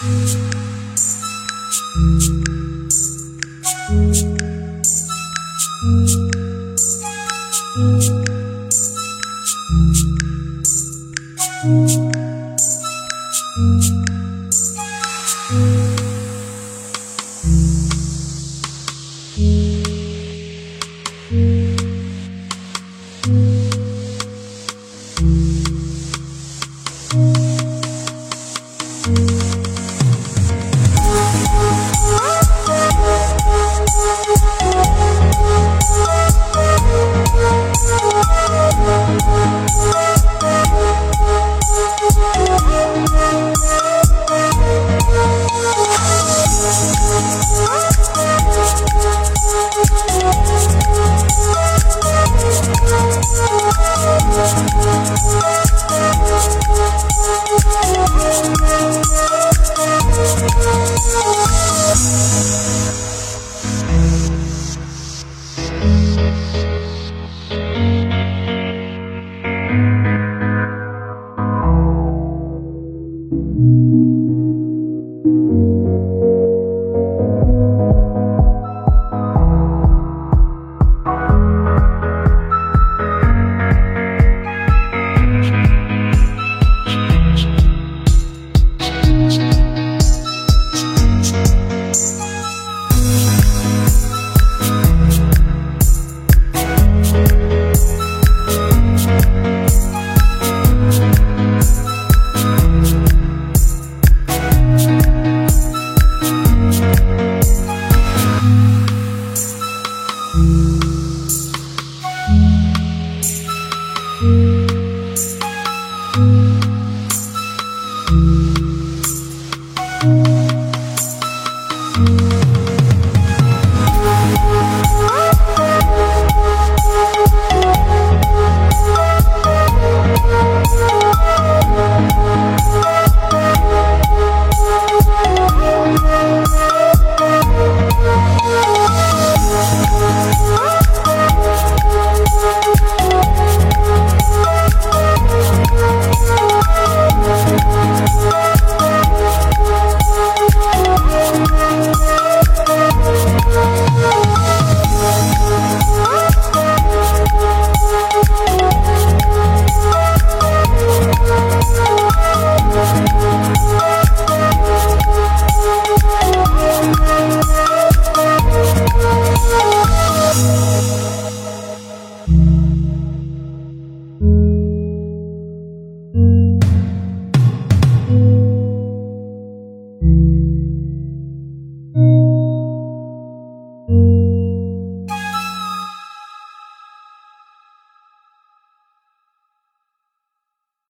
Thank